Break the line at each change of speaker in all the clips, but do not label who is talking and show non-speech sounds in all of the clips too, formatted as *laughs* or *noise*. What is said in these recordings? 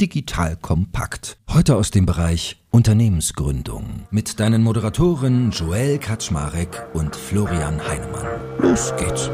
Digital Kompakt. Heute aus dem Bereich Unternehmensgründung mit deinen Moderatoren Joel Kaczmarek und Florian Heinemann. Los geht's.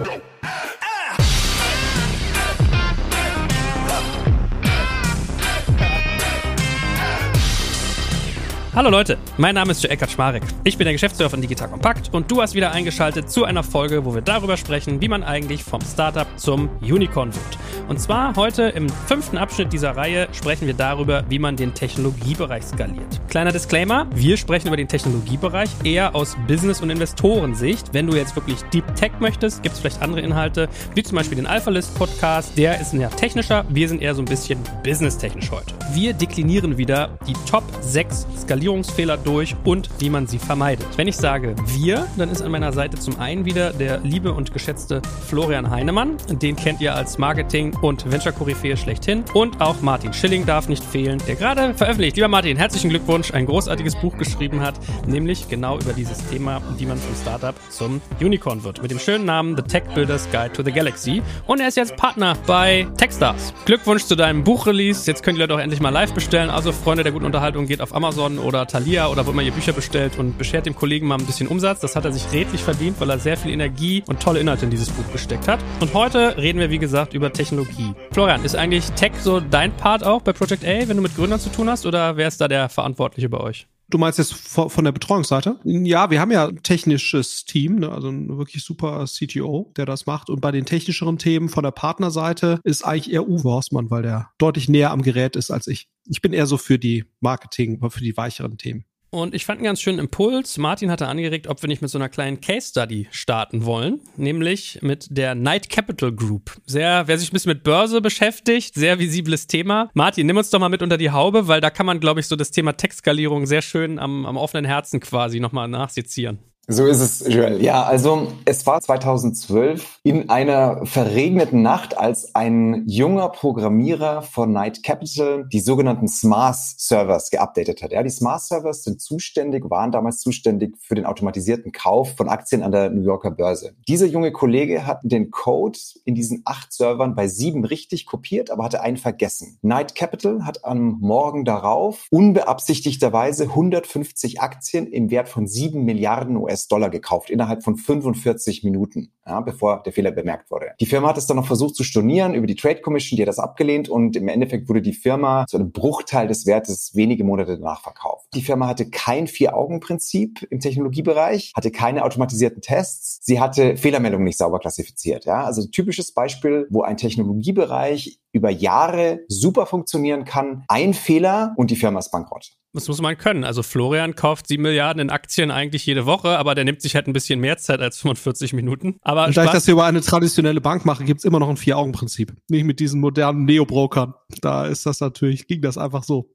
Hallo Leute, mein Name ist Joel Kaczmarek. Ich bin der Geschäftsführer von Digital Compact und du hast wieder eingeschaltet zu einer Folge, wo wir darüber sprechen, wie man eigentlich vom Startup zum Unicorn wird. Und zwar heute im fünften Abschnitt dieser Reihe sprechen wir darüber, wie man den Technologiebereich skaliert. Kleiner Disclaimer, wir sprechen über den Technologiebereich eher aus Business- und Investorensicht. Wenn du jetzt wirklich Deep Tech möchtest, gibt es vielleicht andere Inhalte, wie zum Beispiel den Alphalist Podcast, der ist eher technischer, wir sind eher so ein bisschen business-technisch heute. Wir deklinieren wieder die Top 6 Skalierungen Skalierungsfehler durch und wie man sie vermeidet. Wenn ich sage wir, dann ist an meiner Seite zum einen wieder der liebe und geschätzte Florian Heinemann. Den kennt ihr als Marketing- und Venture-Koryphäe schlechthin. Und auch Martin Schilling darf nicht fehlen, der gerade veröffentlicht. Lieber Martin, herzlichen Glückwunsch, ein großartiges Buch geschrieben hat, nämlich genau über dieses Thema, wie man vom Startup zum Unicorn wird. Mit dem schönen Namen The Tech Builders Guide to the Galaxy. Und er ist jetzt Partner bei Techstars. Glückwunsch zu deinem Buchrelease. Jetzt könnt ihr auch endlich mal live bestellen. Also Freunde der guten Unterhaltung, geht auf Amazon oder Thalia oder wo immer ihr Bücher bestellt und beschert dem Kollegen mal ein bisschen Umsatz. Das hat er sich redlich verdient, weil er sehr viel Energie und tolle Inhalte in dieses Buch gesteckt hat. Und heute reden wir, wie gesagt, über Technologie. Florian, ist eigentlich Tech so dein Part auch bei Project A, wenn du mit Gründern zu tun hast, oder wer ist da der Verantwortliche bei euch?
Du meinst jetzt von der Betreuungsseite? Ja, wir haben ja ein technisches Team, ne? also ein wirklich super CTO, der das macht. Und bei den technischeren Themen von der Partnerseite ist eigentlich eher Uwe Horstmann, weil der deutlich näher am Gerät ist als ich. Ich bin eher so für die Marketing, für die weicheren Themen.
Und ich fand einen ganz schönen Impuls. Martin hatte angeregt, ob wir nicht mit so einer kleinen Case Study starten wollen, nämlich mit der Night Capital Group. Sehr, wer sich ein bisschen mit Börse beschäftigt, sehr visibles Thema. Martin, nimm uns doch mal mit unter die Haube, weil da kann man, glaube ich, so das Thema Textskalierung sehr schön am, am offenen Herzen quasi nochmal nachsezieren.
So ist es, Joel. Ja, also es war 2012 in einer verregneten Nacht, als ein junger Programmierer von Night Capital die sogenannten Smart Servers geupdatet hat. Ja, die Smart Servers sind zuständig, waren damals zuständig für den automatisierten Kauf von Aktien an der New Yorker Börse. Dieser junge Kollege hat den Code in diesen acht Servern bei sieben richtig kopiert, aber hatte einen vergessen. Night Capital hat am Morgen darauf unbeabsichtigterweise 150 Aktien im Wert von sieben Milliarden US US-Dollar gekauft innerhalb von 45 Minuten, ja, bevor der Fehler bemerkt wurde. Die Firma hat es dann noch versucht zu stornieren über die Trade Commission, die hat das abgelehnt und im Endeffekt wurde die Firma zu einem Bruchteil des Wertes wenige Monate danach verkauft. Die Firma hatte kein Vier-Augen-Prinzip im Technologiebereich, hatte keine automatisierten Tests, sie hatte Fehlermeldungen nicht sauber klassifiziert. Ja? Also typisches Beispiel, wo ein Technologiebereich über Jahre super funktionieren kann. Ein Fehler und die Firma ist bankrott.
Das muss man können. Also Florian kauft sieben Milliarden in Aktien eigentlich jede Woche, aber der nimmt sich halt ein bisschen mehr Zeit als 45 Minuten. Aber
und da ich das hier über eine traditionelle Bank mache, gibt's immer noch ein Vier-Augen-Prinzip. Nicht mit diesen modernen Neo-Brokern. Da ist das natürlich, ging das einfach so.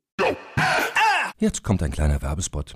Jetzt kommt ein kleiner Werbespot.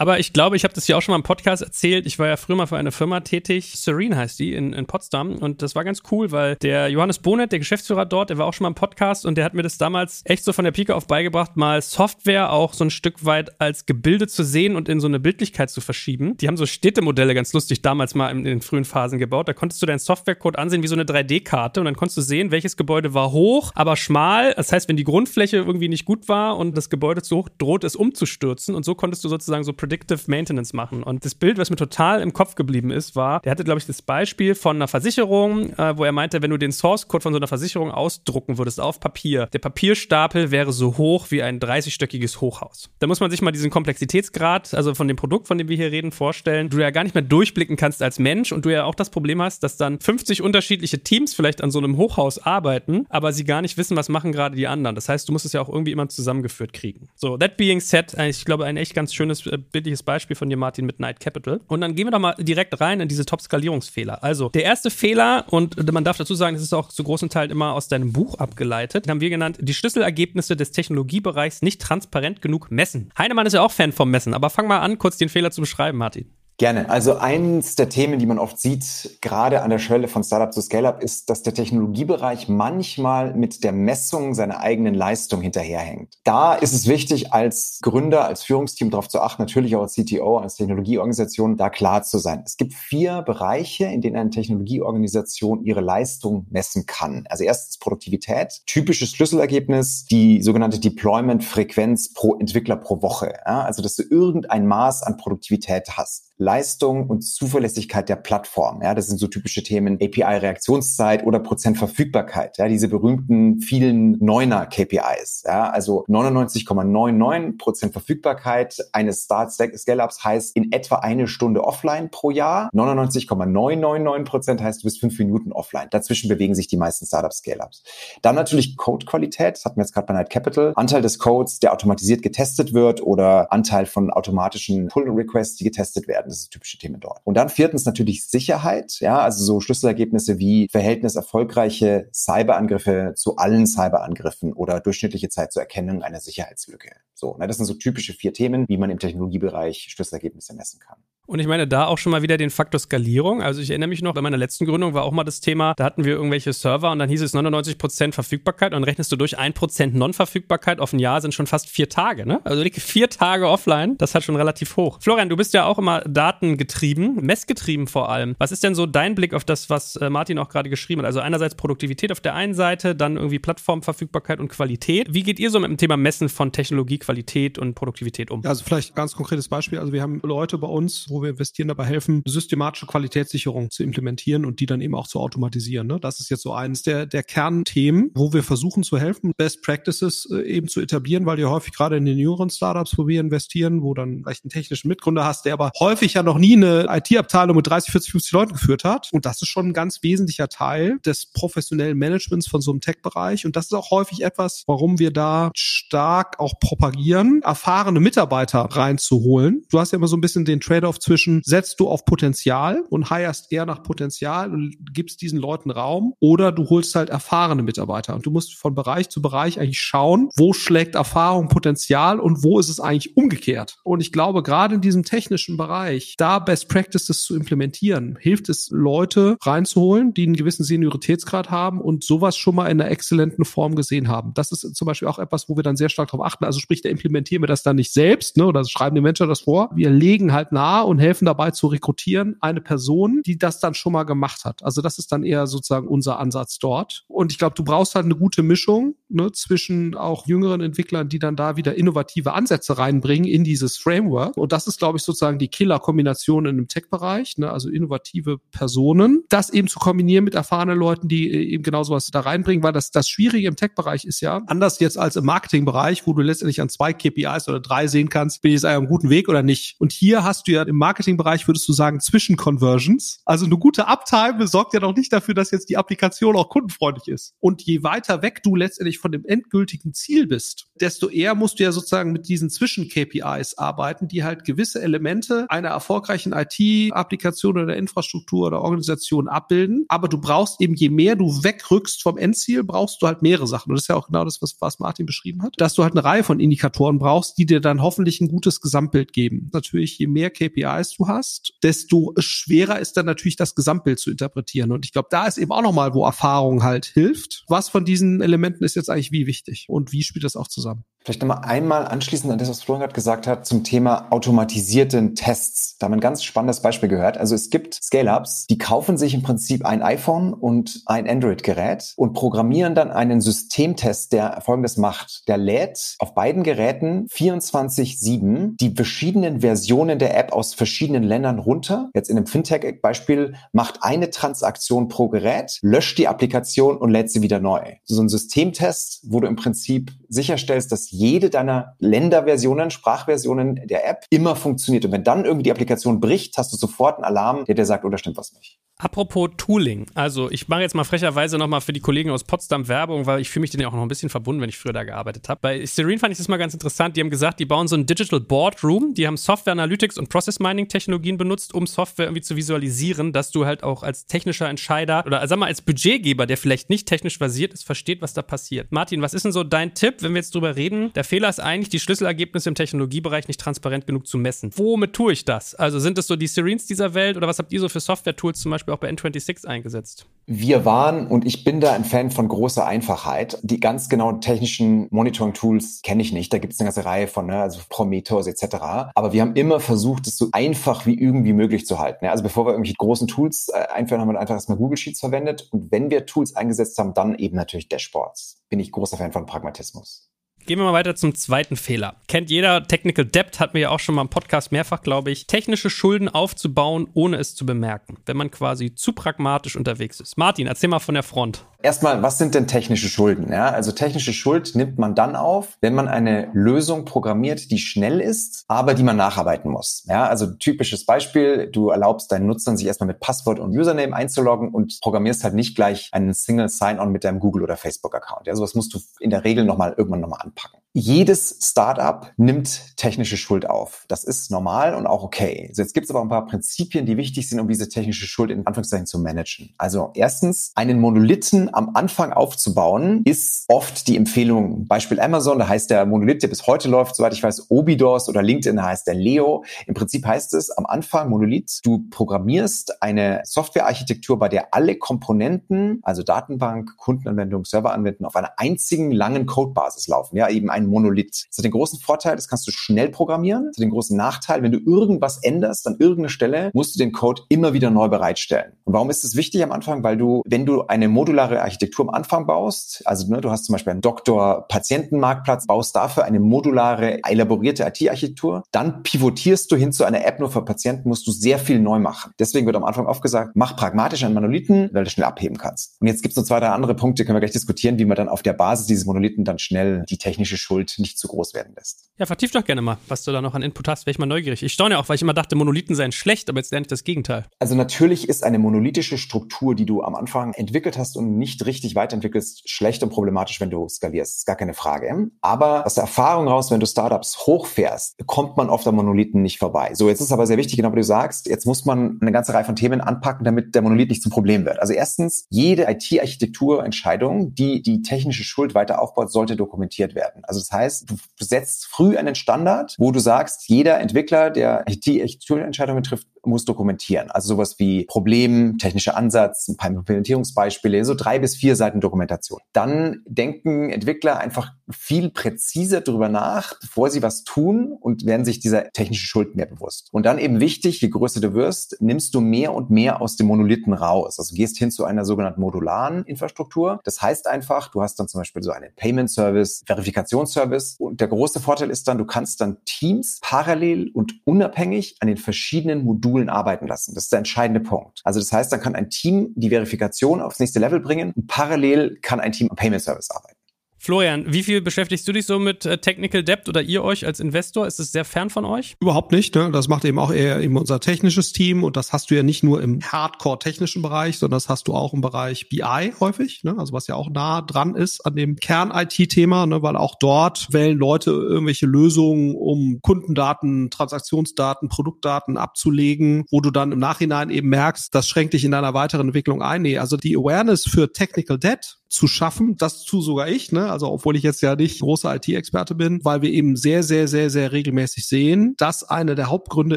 Aber ich glaube, ich habe das ja auch schon mal im Podcast erzählt. Ich war ja früher mal für eine Firma tätig, Serene heißt die, in, in Potsdam. Und das war ganz cool, weil der Johannes Bonet, der Geschäftsführer dort, der war auch schon mal im Podcast und der hat mir das damals echt so von der Pike auf beigebracht, mal Software auch so ein Stück weit als Gebilde zu sehen und in so eine Bildlichkeit zu verschieben. Die haben so Städtemodelle ganz lustig damals mal in, in den frühen Phasen gebaut. Da konntest du deinen Softwarecode ansehen wie so eine 3D-Karte und dann konntest du sehen, welches Gebäude war hoch, aber schmal. Das heißt, wenn die Grundfläche irgendwie nicht gut war und das Gebäude zu hoch, droht es umzustürzen. Und so konntest du sozusagen so Predictive Maintenance machen. Und das Bild, was mir total im Kopf geblieben ist, war, der hatte, glaube ich, das Beispiel von einer Versicherung, äh, wo er meinte, wenn du den Source Code von so einer Versicherung ausdrucken würdest auf Papier, der Papierstapel wäre so hoch wie ein 30-stöckiges Hochhaus. Da muss man sich mal diesen Komplexitätsgrad, also von dem Produkt, von dem wir hier reden, vorstellen. Du ja gar nicht mehr durchblicken kannst als Mensch und du ja auch das Problem hast, dass dann 50 unterschiedliche Teams vielleicht an so einem Hochhaus arbeiten, aber sie gar nicht wissen, was machen gerade die anderen. Das heißt, du musst es ja auch irgendwie immer zusammengeführt kriegen. So, that being said, äh, ich glaube, ein echt ganz schönes äh, bildliches Beispiel von dir, Martin, mit Night Capital. Und dann gehen wir doch mal direkt rein in diese Top-Skalierungsfehler. Also, der erste Fehler, und man darf dazu sagen, das ist auch zu großen Teil immer aus deinem Buch abgeleitet, haben wir genannt, die Schlüsselergebnisse des Technologiebereichs nicht transparent genug messen. Heinemann ist ja auch Fan vom Messen, aber fang mal an, kurz den Fehler zu beschreiben, Martin.
Gerne. Also eins der Themen, die man oft sieht, gerade an der Schwelle von Startup zu Scale-up, ist, dass der Technologiebereich manchmal mit der Messung seiner eigenen Leistung hinterherhängt. Da ist es wichtig, als Gründer, als Führungsteam darauf zu achten, natürlich auch als CTO, als Technologieorganisation, da klar zu sein. Es gibt vier Bereiche, in denen eine Technologieorganisation ihre Leistung messen kann. Also erstens Produktivität, typisches Schlüsselergebnis, die sogenannte Deployment-Frequenz pro Entwickler pro Woche. Ja, also, dass du irgendein Maß an Produktivität hast. Leistung und Zuverlässigkeit der Plattform. Ja, das sind so typische Themen API-Reaktionszeit oder Prozentverfügbarkeit. Ja, diese berühmten vielen Neuner-KPIs. Ja, also 99,99 Prozent Verfügbarkeit eines Start Scale-Ups heißt in etwa eine Stunde offline pro Jahr. 99,999 Prozent heißt, du bist fünf Minuten offline. Dazwischen bewegen sich die meisten Startup Scale-Ups. Dann natürlich Code-Qualität. Das hatten wir jetzt gerade bei Night Capital. Anteil des Codes, der automatisiert getestet wird oder Anteil von automatischen Pull-Requests, die getestet werden. Das ist typische Themen dort. Und dann viertens natürlich Sicherheit, ja, also so Schlüsselergebnisse wie Verhältnis erfolgreiche Cyberangriffe zu allen Cyberangriffen oder durchschnittliche Zeit zur Erkennung einer Sicherheitslücke. So, ne, das sind so typische vier Themen, wie man im Technologiebereich Schlüsselergebnisse messen kann.
Und ich meine, da auch schon mal wieder den Faktor Skalierung. Also ich erinnere mich noch, bei meiner letzten Gründung war auch mal das Thema, da hatten wir irgendwelche Server und dann hieß es 99% Verfügbarkeit und rechnest du durch 1% Non-Verfügbarkeit auf ein Jahr sind schon fast vier Tage, ne? Also vier Tage offline, das hat schon relativ hoch. Florian, du bist ja auch immer datengetrieben, messgetrieben vor allem. Was ist denn so dein Blick auf das, was äh, Martin auch gerade geschrieben hat? Also einerseits Produktivität auf der einen Seite, dann irgendwie Plattformverfügbarkeit und Qualität. Wie geht ihr so mit dem Thema Messen von Technologie, Qualität und Produktivität um?
Also vielleicht ganz konkretes Beispiel. Also wir haben Leute bei uns, wo wir investieren, dabei helfen, systematische Qualitätssicherung zu implementieren und die dann eben auch zu automatisieren. Ne? Das ist jetzt so eines der, der Kernthemen, wo wir versuchen zu helfen, Best Practices äh, eben zu etablieren, weil ihr häufig gerade in den jüngeren Startups, wo wir investieren, wo dann vielleicht einen technischen Mitgründer hast, der aber häufig ja noch nie eine IT-Abteilung mit 30, 40, 50 Leuten geführt hat. Und das ist schon ein ganz wesentlicher Teil des professionellen Managements von so einem Tech-Bereich. Und das ist auch häufig etwas, warum wir da stark auch propagieren, erfahrene Mitarbeiter reinzuholen. Du hast ja immer so ein bisschen den Trade-off zwischen setzt du auf Potenzial und heierst eher nach Potenzial und gibst diesen Leuten Raum oder du holst halt erfahrene Mitarbeiter und du musst von Bereich zu Bereich eigentlich schauen, wo schlägt Erfahrung Potenzial und wo ist es eigentlich umgekehrt. Und ich glaube, gerade in diesem technischen Bereich, da Best Practices zu implementieren, hilft es Leute reinzuholen, die einen gewissen Senioritätsgrad haben und sowas schon mal in einer exzellenten Form gesehen haben. Das ist zum Beispiel auch etwas, wo wir dann sehr stark darauf achten. Also sprich, da implementieren wir das dann nicht selbst, ne, oder schreiben die Menschen das vor. Wir legen halt nahe und helfen dabei zu rekrutieren eine Person, die das dann schon mal gemacht hat. Also das ist dann eher sozusagen unser Ansatz dort. Und ich glaube, du brauchst halt eine gute Mischung ne, zwischen auch jüngeren Entwicklern, die dann da wieder innovative Ansätze reinbringen in dieses Framework. Und das ist, glaube ich, sozusagen die Killer-Kombination in dem Tech-Bereich, ne, also innovative Personen. Das eben zu kombinieren mit erfahrenen Leuten, die äh, eben genau sowas da reinbringen, weil das, das Schwierige im Tech-Bereich ist ja, anders jetzt als im Marketing-Bereich, wo du letztendlich an zwei KPIs oder drei sehen kannst, bin ich jetzt auf einem guten Weg oder nicht. Und hier hast du ja im Marketing-Bereich, würdest du sagen, Zwischen-Conversions. Also eine gute Uptime sorgt ja noch nicht dafür, dass jetzt die Applikation auch kundenfreundlich ist. Und je weiter weg du letztendlich von dem endgültigen Ziel bist, desto eher musst du ja sozusagen mit diesen Zwischen-KPIs arbeiten, die halt gewisse Elemente einer erfolgreichen IT-Applikation oder Infrastruktur oder Organisation abbilden. Aber du brauchst eben, je mehr du wegrückst vom Endziel, brauchst du halt mehrere Sachen. Und das ist ja auch genau das, was, was Martin beschrieben hat, dass du halt eine Reihe von Indikatoren brauchst, die dir dann hoffentlich ein gutes Gesamtbild geben. Natürlich, je mehr KPIs du hast, desto schwerer ist dann natürlich das Gesamtbild zu interpretieren. Und ich glaube, da ist eben auch nochmal, wo Erfahrung halt hilft. Was von diesen Elementen ist jetzt eigentlich wie wichtig und wie spielt das auch zusammen? zusammen.
Vielleicht nochmal einmal anschließend an das, was Florian gerade gesagt hat, zum Thema automatisierten Tests. Da haben wir ein ganz spannendes Beispiel gehört. Also es gibt Scale-Ups, die kaufen sich im Prinzip ein iPhone und ein Android-Gerät und programmieren dann einen Systemtest, der folgendes macht. Der lädt auf beiden Geräten 24-7 die verschiedenen Versionen der App aus verschiedenen Ländern runter. Jetzt in dem Fintech-Beispiel macht eine Transaktion pro Gerät, löscht die Applikation und lädt sie wieder neu. So ein Systemtest, wo du im Prinzip sicherstellst, dass jede deiner Länderversionen, Sprachversionen der App immer funktioniert. Und wenn dann irgendwie die Applikation bricht, hast du sofort einen Alarm, der dir sagt, oh, da stimmt was nicht.
Apropos Tooling, also ich mache jetzt mal frecherweise nochmal für die Kollegen aus Potsdam Werbung, weil ich fühle mich denen ja auch noch ein bisschen verbunden, wenn ich früher da gearbeitet habe. Bei Serene fand ich das mal ganz interessant. Die haben gesagt, die bauen so ein Digital Boardroom, die haben Software Analytics und Process Mining Technologien benutzt, um Software irgendwie zu visualisieren, dass du halt auch als technischer Entscheider oder sag mal als Budgetgeber, der vielleicht nicht technisch basiert ist, versteht, was da passiert. Martin, was ist denn so dein Tipp, wenn wir jetzt drüber reden? Der Fehler ist eigentlich, die Schlüsselergebnisse im Technologiebereich nicht transparent genug zu messen. Womit tue ich das? Also sind es so die Serenes dieser Welt oder was habt ihr so für Software-Tools zum Beispiel auch bei N26 eingesetzt?
Wir waren und ich bin da ein Fan von großer Einfachheit. Die ganz genauen technischen Monitoring-Tools kenne ich nicht. Da gibt es eine ganze Reihe von, ne, also Prometheus etc. Aber wir haben immer versucht, es so einfach wie irgendwie möglich zu halten. Ja, also bevor wir irgendwelche großen Tools äh, einführen, haben wir einfach erstmal Google Sheets verwendet. Und wenn wir Tools eingesetzt haben, dann eben natürlich Dashboards. Bin ich großer Fan von Pragmatismus.
Gehen wir mal weiter zum zweiten Fehler. Kennt jeder, Technical Debt hat mir ja auch schon mal im Podcast mehrfach, glaube ich, technische Schulden aufzubauen, ohne es zu bemerken, wenn man quasi zu pragmatisch unterwegs ist. Martin, erzähl mal von der Front.
Erstmal, was sind denn technische Schulden? Ja, also technische Schuld nimmt man dann auf, wenn man eine Lösung programmiert, die schnell ist, aber die man nacharbeiten muss. Ja, also typisches Beispiel, du erlaubst deinen Nutzern, sich erstmal mit Passwort und Username einzuloggen und programmierst halt nicht gleich einen Single Sign-On mit deinem Google oder Facebook-Account. Ja, sowas musst du in der Regel nochmal irgendwann nochmal anpacken. Jedes Startup nimmt technische Schuld auf. Das ist normal und auch okay. Also jetzt gibt es aber ein paar Prinzipien, die wichtig sind, um diese technische Schuld in Anführungszeichen zu managen. Also erstens, einen Monolithen am Anfang aufzubauen, ist oft die Empfehlung. Beispiel Amazon, da heißt der Monolith, der bis heute läuft, soweit ich weiß, Obidors oder LinkedIn heißt der Leo. Im Prinzip heißt es am Anfang Monolith, du programmierst eine Softwarearchitektur, bei der alle Komponenten, also Datenbank, Kundenanwendung, Serveranwendung, auf einer einzigen langen Codebasis laufen. Ja, eben ein Monolith. Das hat den großen Vorteil, das kannst du schnell programmieren. Das hat den großen Nachteil, wenn du irgendwas änderst an irgendeiner Stelle, musst du den Code immer wieder neu bereitstellen. Und warum ist das wichtig am Anfang? Weil du, wenn du eine modulare Architektur am Anfang baust, also ne, du hast zum Beispiel einen Doktor-Patienten-Marktplatz, baust dafür eine modulare, elaborierte IT-Architektur, dann pivotierst du hin zu einer App nur für Patienten, musst du sehr viel neu machen. Deswegen wird am Anfang oft gesagt, mach pragmatisch einen Monolithen, weil du schnell abheben kannst. Und jetzt gibt es noch zwei, drei andere Punkte, können wir gleich diskutieren, wie man dann auf der Basis dieses Monolithen dann schnell die technische Schuld nicht zu groß werden lässt.
Ja, vertief doch gerne mal, was du da noch an Input hast. Wäre ich mal neugierig. Ich staune auch, weil ich immer dachte, Monolithen seien schlecht, aber jetzt lerne ich das Gegenteil.
Also natürlich ist eine monolithische Struktur, die du am Anfang entwickelt hast und nicht richtig weiterentwickelst, schlecht und problematisch, wenn du skalierst. Ist gar keine Frage. Aber aus der Erfahrung raus, wenn du Startups hochfährst, kommt man auf der Monolithen nicht vorbei. So, jetzt ist aber sehr wichtig, genau wie du sagst, jetzt muss man eine ganze Reihe von Themen anpacken, damit der Monolith nicht zum Problem wird. Also erstens, jede IT-Architekturentscheidung, die die technische Schuld weiter aufbaut, sollte dokumentiert werden. Also das heißt, du setzt früh einen Standard, wo du sagst, jeder Entwickler, der IT-Entscheidungen trifft, muss dokumentieren. Also sowas wie Problem, technischer Ansatz, ein paar Implementierungsbeispiele, so drei bis vier Seiten Dokumentation. Dann denken Entwickler einfach viel präziser darüber nach, bevor sie was tun und werden sich dieser technischen Schuld mehr bewusst. Und dann eben wichtig, je größer du wirst, nimmst du mehr und mehr aus dem Monolithen raus. Also gehst hin zu einer sogenannten modularen Infrastruktur. Das heißt einfach, du hast dann zum Beispiel so einen Payment Service, Verifikationsservice. Und der große Vorteil ist dann, du kannst dann Teams parallel und unabhängig an den verschiedenen Modulen arbeiten lassen. Das ist der entscheidende Punkt. Also das heißt, dann kann ein Team die Verifikation aufs nächste Level bringen und parallel kann ein Team am Payment Service arbeiten.
Florian, wie viel beschäftigst du dich so mit äh, Technical Debt oder ihr euch als Investor? Ist es sehr fern von euch?
Überhaupt nicht. Ne? Das macht eben auch eher eben unser technisches Team und das hast du ja nicht nur im Hardcore-technischen Bereich, sondern das hast du auch im Bereich BI häufig, ne? also was ja auch nah dran ist an dem Kern-IT-Thema, ne? weil auch dort wählen Leute irgendwelche Lösungen, um Kundendaten, Transaktionsdaten, Produktdaten abzulegen, wo du dann im Nachhinein eben merkst, das schränkt dich in deiner weiteren Entwicklung ein. Nee, also die Awareness für Technical Debt zu schaffen. Das zu sogar ich, ne? Also obwohl ich jetzt ja nicht großer IT-Experte bin, weil wir eben sehr, sehr, sehr, sehr regelmäßig sehen, dass eine der Hauptgründe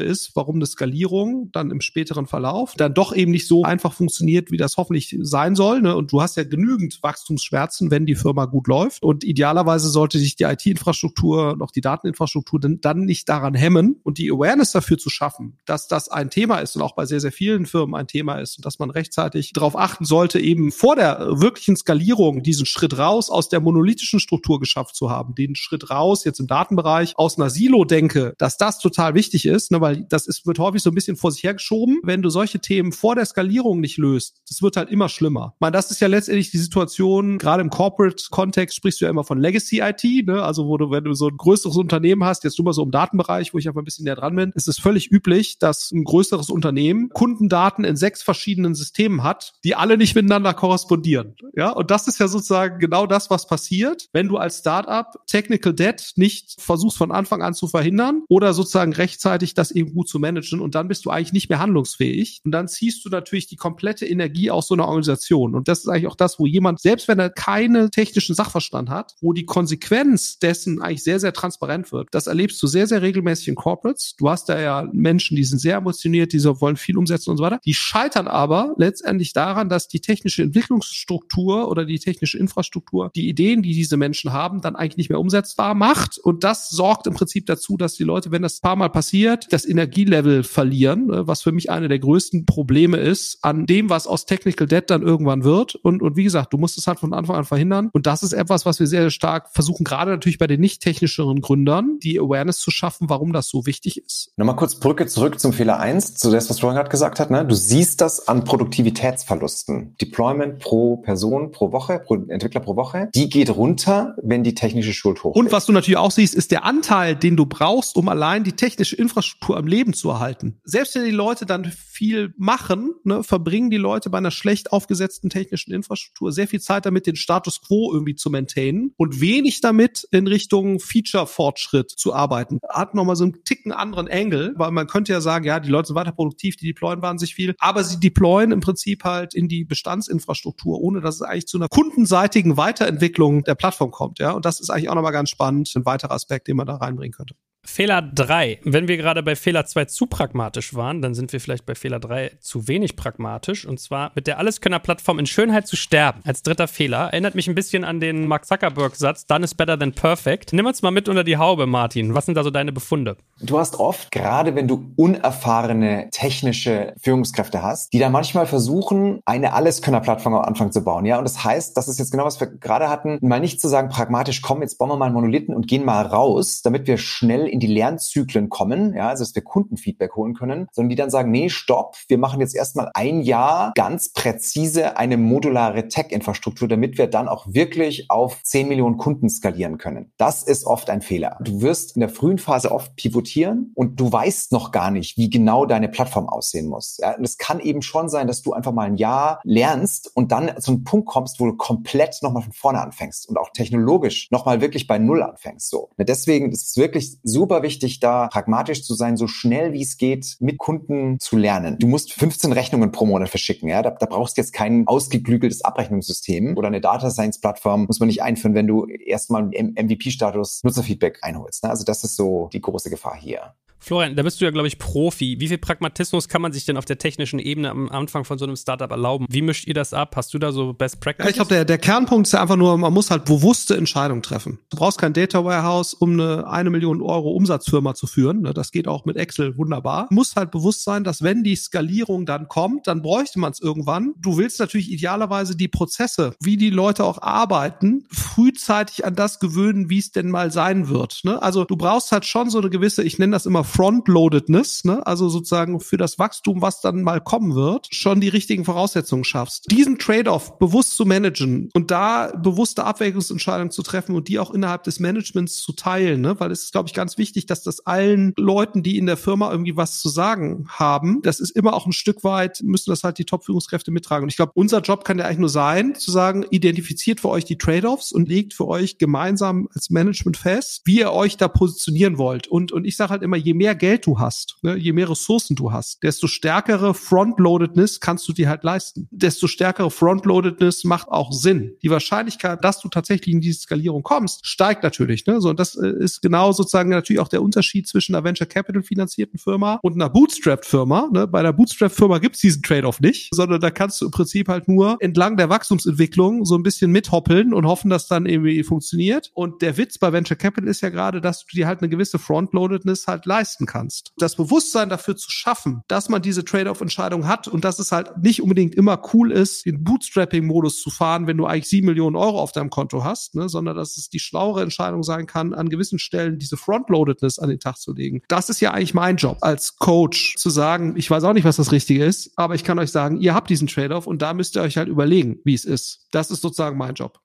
ist, warum eine Skalierung dann im späteren Verlauf dann doch eben nicht so einfach funktioniert, wie das hoffentlich sein soll. Ne? Und du hast ja genügend Wachstumsschmerzen, wenn die Firma gut läuft. Und idealerweise sollte sich die IT-Infrastruktur, noch die Dateninfrastruktur dann, dann nicht daran hemmen und die Awareness dafür zu schaffen, dass das ein Thema ist und auch bei sehr, sehr vielen Firmen ein Thema ist und dass man rechtzeitig darauf achten sollte, eben vor der wirklichen Skalierung Skalierung, diesen Schritt raus aus der monolithischen Struktur geschafft zu haben, den Schritt raus jetzt im Datenbereich aus einer Silo-Denke, dass das total wichtig ist, ne, weil das ist, wird häufig so ein bisschen vor sich hergeschoben. Wenn du solche Themen vor der Skalierung nicht löst, das wird halt immer schlimmer. Meine, das ist ja letztendlich die Situation, gerade im Corporate-Kontext sprichst du ja immer von Legacy-IT, ne? also wo du, wenn du so ein größeres Unternehmen hast, jetzt nur mal so im Datenbereich, wo ich einfach ein bisschen näher dran bin, ist es völlig üblich, dass ein größeres Unternehmen Kundendaten in sechs verschiedenen Systemen hat, die alle nicht miteinander korrespondieren. Ja, und das ist ja sozusagen genau das, was passiert, wenn du als Startup Technical Debt nicht versuchst von Anfang an zu verhindern oder sozusagen rechtzeitig das eben gut zu managen und dann bist du eigentlich nicht mehr handlungsfähig und dann ziehst du natürlich die komplette Energie aus so einer Organisation und das ist eigentlich auch das, wo jemand, selbst wenn er keine technischen Sachverstand hat, wo die Konsequenz dessen eigentlich sehr, sehr transparent wird. Das erlebst du sehr, sehr regelmäßig in Corporates. Du hast da ja Menschen, die sind sehr emotioniert, die wollen viel umsetzen und so weiter. Die scheitern aber letztendlich daran, dass die technische Entwicklungsstruktur oder die technische Infrastruktur die Ideen, die diese Menschen haben, dann eigentlich nicht mehr umsetzbar macht. Und das sorgt im Prinzip dazu, dass die Leute, wenn das paar Mal passiert, das Energielevel verlieren, äh, was für mich eine der größten Probleme ist an dem, was aus Technical Debt dann irgendwann wird. Und, und wie gesagt, du musst es halt von Anfang an verhindern. Und das ist etwas, was wir sehr stark versuchen, gerade natürlich bei den nicht technischeren Gründern, die Awareness zu schaffen, warum das so wichtig ist.
Nochmal kurz Brücke zurück zum Fehler eins, zu das, was Florian gerade gesagt hat. Ne? Du siehst das an Produktivitätsverlusten. Deployment pro Person pro Woche, pro Entwickler pro Woche, die geht runter, wenn die technische Schuld hoch
Und was du natürlich auch siehst, ist der Anteil, den du brauchst, um allein die technische Infrastruktur am Leben zu erhalten. Selbst wenn die Leute dann viel machen, ne, verbringen die Leute bei einer schlecht aufgesetzten technischen Infrastruktur sehr viel Zeit damit, den Status quo irgendwie zu maintainen und wenig damit in Richtung Feature-Fortschritt zu arbeiten. Hat nochmal so einen Ticken anderen Angle, weil man könnte ja sagen, ja, die Leute sind weiter produktiv, die deployen wahnsinnig viel, aber sie deployen im Prinzip halt in die Bestandsinfrastruktur, ohne dass es eigentlich zu einer kundenseitigen Weiterentwicklung der Plattform kommt. Ja, und das ist eigentlich auch nochmal ganz spannend, ein weiterer Aspekt, den man da reinbringen könnte.
Fehler 3. Wenn wir gerade bei Fehler 2 zu pragmatisch waren, dann sind wir vielleicht bei Fehler 3 zu wenig pragmatisch. Und zwar mit der Alleskönner-Plattform in Schönheit zu sterben. Als dritter Fehler. Erinnert mich ein bisschen an den Mark Zuckerberg-Satz, done is better than perfect. Nimm uns mal mit unter die Haube, Martin. Was sind da so deine Befunde?
Du hast oft, gerade wenn du unerfahrene technische Führungskräfte hast, die da manchmal versuchen, eine Alleskönner-Plattform am Anfang zu bauen. Ja, und das heißt, das ist jetzt genau, was wir gerade hatten, mal nicht zu sagen, pragmatisch, komm, jetzt bauen wir mal einen Monolithen und gehen mal raus, damit wir schnell in die Lernzyklen kommen, ja, also dass wir Kundenfeedback holen können, sondern die dann sagen, nee, stopp, wir machen jetzt erstmal ein Jahr ganz präzise eine modulare Tech-Infrastruktur, damit wir dann auch wirklich auf 10 Millionen Kunden skalieren können. Das ist oft ein Fehler. Du wirst in der frühen Phase oft pivotieren und du weißt noch gar nicht, wie genau deine Plattform aussehen muss. Ja, und es kann eben schon sein, dass du einfach mal ein Jahr lernst und dann zu einem Punkt kommst, wo du komplett nochmal von vorne anfängst und auch technologisch nochmal wirklich bei Null anfängst. So. Deswegen ist es wirklich super wichtig, wichtig, da pragmatisch zu sein, so schnell wie es geht, mit Kunden zu lernen. Du musst 15 Rechnungen pro Monat verschicken. Ja? Da, da brauchst du jetzt kein ausgeklügeltes Abrechnungssystem oder eine Data Science Plattform muss man nicht einführen, wenn du erstmal MVP-Status Nutzerfeedback einholst. Ne? Also das ist so die große Gefahr hier.
Florian, da bist du ja, glaube ich, Profi. Wie viel Pragmatismus kann man sich denn auf der technischen Ebene am Anfang von so einem Startup erlauben? Wie mischt ihr das ab? Hast du da so Best Practice?
Ja, ich glaube, der, der Kernpunkt ist ja einfach nur, man muss halt bewusste Entscheidungen treffen. Du brauchst kein Data Warehouse, um eine eine Million Euro Umsatzfirma zu führen. Ne, das geht auch mit Excel wunderbar. Du musst halt bewusst sein, dass wenn die Skalierung dann kommt, dann bräuchte man es irgendwann. Du willst natürlich idealerweise die Prozesse, wie die Leute auch arbeiten, frühzeitig an das gewöhnen, wie es denn mal sein wird. Ne? Also du brauchst halt schon so eine gewisse, ich nenne das immer Frontloadedness, ne, also sozusagen für das Wachstum, was dann mal kommen wird, schon die richtigen Voraussetzungen schaffst. Diesen Trade-off bewusst zu managen und da bewusste Abwägungsentscheidungen zu treffen und die auch innerhalb des Managements zu teilen, ne, weil es ist, glaube ich, ganz wichtig, dass das allen Leuten, die in der Firma irgendwie was zu sagen haben, das ist immer auch ein Stück weit, müssen das halt die Top-Führungskräfte mittragen. Und ich glaube, unser Job kann ja eigentlich nur sein, zu sagen, identifiziert für euch die Trade-offs und legt für euch gemeinsam als Management fest, wie ihr euch da positionieren wollt. Und, und ich sage halt immer, je mehr Geld du hast, ne, je mehr Ressourcen du hast, desto stärkere Frontloadedness kannst du dir halt leisten. Desto stärkere Frontloadedness macht auch Sinn. Die Wahrscheinlichkeit, dass du tatsächlich in diese Skalierung kommst, steigt natürlich. Ne? So, und das äh, ist genau sozusagen natürlich auch der Unterschied zwischen einer Venture Capital finanzierten Firma und einer Bootstrap Firma. Ne? Bei einer Bootstrap Firma gibt's diesen Trade-off nicht, sondern da kannst du im Prinzip halt nur entlang der Wachstumsentwicklung so ein bisschen mithoppeln und hoffen, dass dann irgendwie funktioniert. Und der Witz bei Venture Capital ist ja gerade, dass du dir halt eine gewisse Frontloadedness halt leisten kannst. Das Bewusstsein dafür zu schaffen, dass man diese Trade-off-Entscheidung hat und dass es halt nicht unbedingt immer cool ist, den Bootstrapping-Modus zu fahren, wenn du eigentlich sieben Millionen Euro auf deinem Konto hast, ne? sondern dass es die schlauere Entscheidung sein kann, an gewissen Stellen diese Frontloadedness an den Tag zu legen. Das ist ja eigentlich mein Job als Coach, zu sagen, ich weiß auch nicht, was das Richtige ist, aber ich kann euch sagen, ihr habt diesen Trade-off und da müsst ihr euch halt überlegen, wie es ist. Das ist sozusagen mein Job.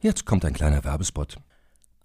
Jetzt kommt ein kleiner Werbespot.